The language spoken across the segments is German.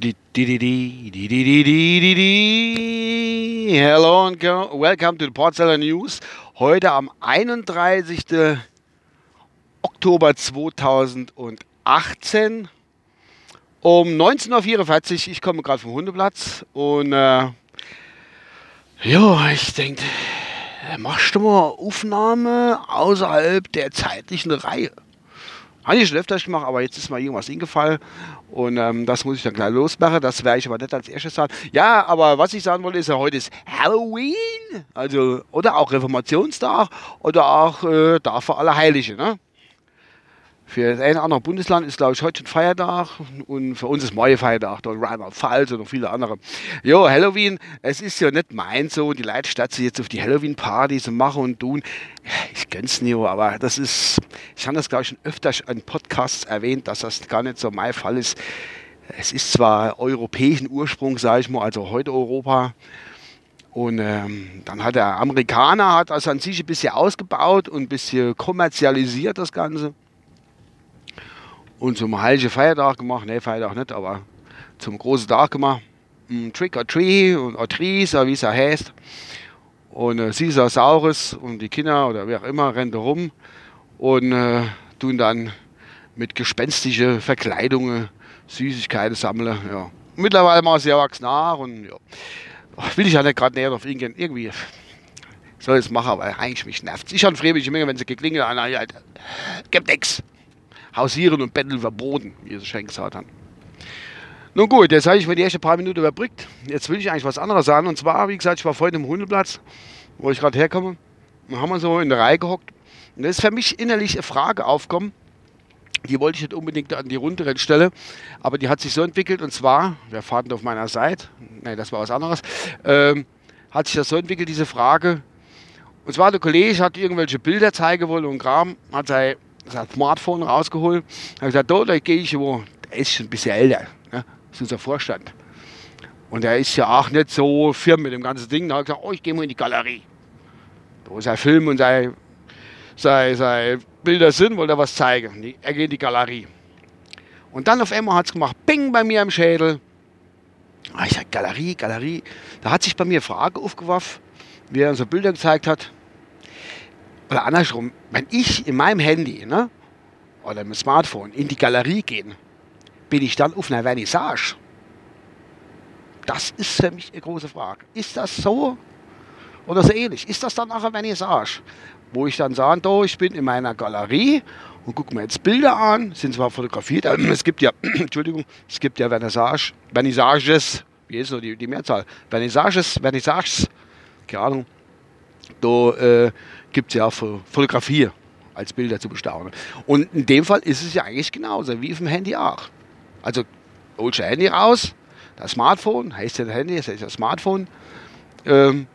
Hello and welcome to the Portseller News. Heute am 31. Oktober 2018 um 19.44 Uhr. Ich komme gerade vom Hundeplatz und äh, ja, ich denke, äh, machst du mal Aufnahme außerhalb der zeitlichen Reihe? Habe ich schon öfters gemacht, aber jetzt ist mal irgendwas hingefallen und ähm, das muss ich dann gleich losmachen. Das werde ich aber nicht als erstes sagen. Ja, aber was ich sagen wollte, ist ja heute ist Halloween, also oder auch Reformationstag oder auch äh, Tag für alle Heilige. Ne? Für das eine oder andere Bundesland ist, glaube ich, heute schon Feiertag und für uns ist morgen Feiertag, dort Rheinland-Pfalz und noch viele andere. Jo, Halloween, es ist ja nicht mein so, die Leute statt jetzt auf die Halloween-Partys und machen und tun. Ich gönn's nicht, aber das ist, ich habe das, glaube ich, schon öfter an Podcasts erwähnt, dass das gar nicht so mein Fall ist. Es ist zwar europäischen Ursprung, sage ich mal, also heute Europa, und ähm, dann hat der Amerikaner hat das an sich ein bisschen ausgebaut und ein bisschen kommerzialisiert, das Ganze und zum Heiligen Feiertag gemacht, ne, Feiertag nicht, aber zum großen Tag gemacht. Ein Trick or Tree und or Trees, wie es ja heißt. Und äh, Caesar Saurus und die Kinder oder wer auch immer rennen da rum und äh, tun dann mit gespenstischen Verkleidungen Süßigkeiten sammeln. Ja. Mittlerweile mal sehr erwachsen nach und ja. Will ich ja nicht gerade näher auf eingehen. Irgendwie soll ich es machen, aber eigentlich mich nervt Ich habe fröhliche Menge, wenn sie geklingelt haben, ja, gibt nichts. Hausieren und Betteln verboten, wie es schon gesagt hat. Nun gut, jetzt habe ich mir die ersten paar Minuten überbrückt. Jetzt will ich eigentlich was anderes sagen. Und zwar, wie gesagt, ich war vorhin im Hundeplatz, wo ich gerade herkomme. Da haben wir so in der Reihe gehockt. Und da ist für mich innerlich eine Frage aufgekommen. Die wollte ich nicht unbedingt an die Runde stellen, aber die hat sich so entwickelt. Und zwar, wer fahrt auf meiner Seite? Nein, das war was anderes. Ähm, hat sich das so entwickelt, diese Frage. Und zwar der Kollege hat irgendwelche Bilder zeigen wollen und Kram, hat sein Smartphone rausgeholt. Habe gesagt, da, da gehe ich wo. Der ist schon ein bisschen älter. Ne? Das ist unser Vorstand. Und er ist ja auch nicht so firm mit dem ganzen Ding. Da habe ich gesagt, oh, ich gehe mal in die Galerie. Da ist ein Film und seine, seine, seine Bilder sind, wollte er was zeigen. Er geht in die Galerie. Und dann auf einmal hat es gemacht, Bing bei mir im Schädel. Ah, ich sage, Galerie, Galerie. Da hat sich bei mir Frage aufgeworfen, wie er so Bilder gezeigt hat oder andersrum, wenn ich in meinem Handy ne, oder im Smartphone in die Galerie gehe, bin ich dann auf einer Vernissage? Das ist für mich eine große Frage. Ist das so oder so ähnlich? Ist das dann auch eine Vernissage? Wo ich dann sage, do, ich bin in meiner Galerie und gucke mir jetzt Bilder an, sind zwar fotografiert, es gibt ja, Entschuldigung, es gibt ja Vernissage, Vernissages, wie ist so die, die Mehrzahl? Vernissages, Vernissages, keine Ahnung. Da äh, gibt es ja auch Fotografie als Bilder zu bestaunen. Und in dem Fall ist es ja eigentlich genauso wie auf dem Handy auch. Also holst du Handy raus, das Smartphone, heißt ja das Handy, das heißt das Smartphone, ähm,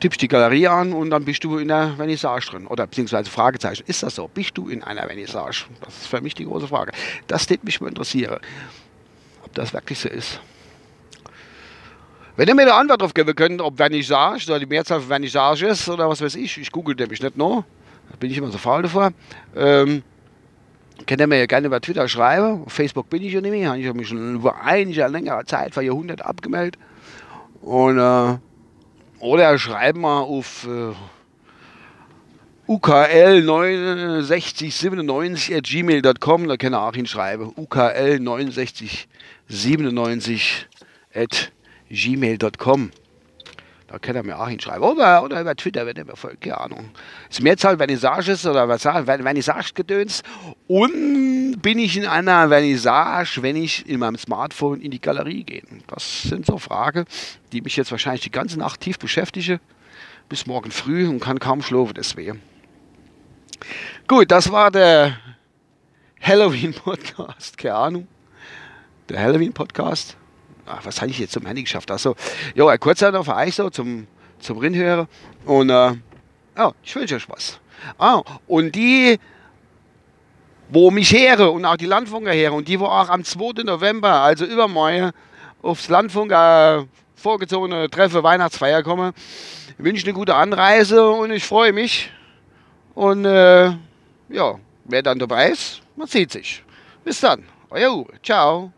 tippst die Galerie an und dann bist du in der Vernissage drin. Oder beziehungsweise Fragezeichen, ist das so? Bist du in einer Vernissage? Das ist für mich die große Frage. Das würde mich mal interessieren, ob das wirklich so ist. Wenn ihr mir eine Antwort darauf geben könnt, ob Vernissage oder die Mehrzahl von Vernissage ist oder was weiß ich, ich google nämlich nicht noch, da bin ich immer so faul davor, ähm, könnt ihr mir ja gerne über Twitter schreiben. Auf Facebook bin ich ja nicht mehr, ich habe mich schon über einige längere Zeit, vor Jahrhundert abgemeldet. Und, äh, oder schreiben wir auf äh, ukl6997 at gmail.com, da könnt ihr auch hinschreiben. ukl6997 at gmail.com. Da kann er mir auch hinschreiben. Oder, oder über Twitter, wenn er mir folgt, keine Ahnung. Ist Mehrzahl Vernissages oder Vernissage-Gedöns. Und bin ich in einer Vernissage, wenn ich in meinem Smartphone in die Galerie gehe? Das sind so Fragen, die mich jetzt wahrscheinlich die ganze Nacht tief beschäftigen. Bis morgen früh und kann kaum schlafen, deswegen. Gut, das war der Halloween-Podcast, keine Ahnung. Der Halloween-Podcast ach, was habe ich jetzt zum Handy geschafft? Achso, ja, kurz noch für euch so zum, zum Rinhören. Und äh, ja, ich wünsche euch was. Ah, und die, wo mich here und auch die Landfunker here und die, wo auch am 2. November, also übermorgen, aufs Landfunker vorgezogene Treffe Weihnachtsfeier kommen, wünsche eine gute Anreise und ich freue mich. Und äh, ja, wer dann dabei ist, man sieht sich. Bis dann. Jo, ciao.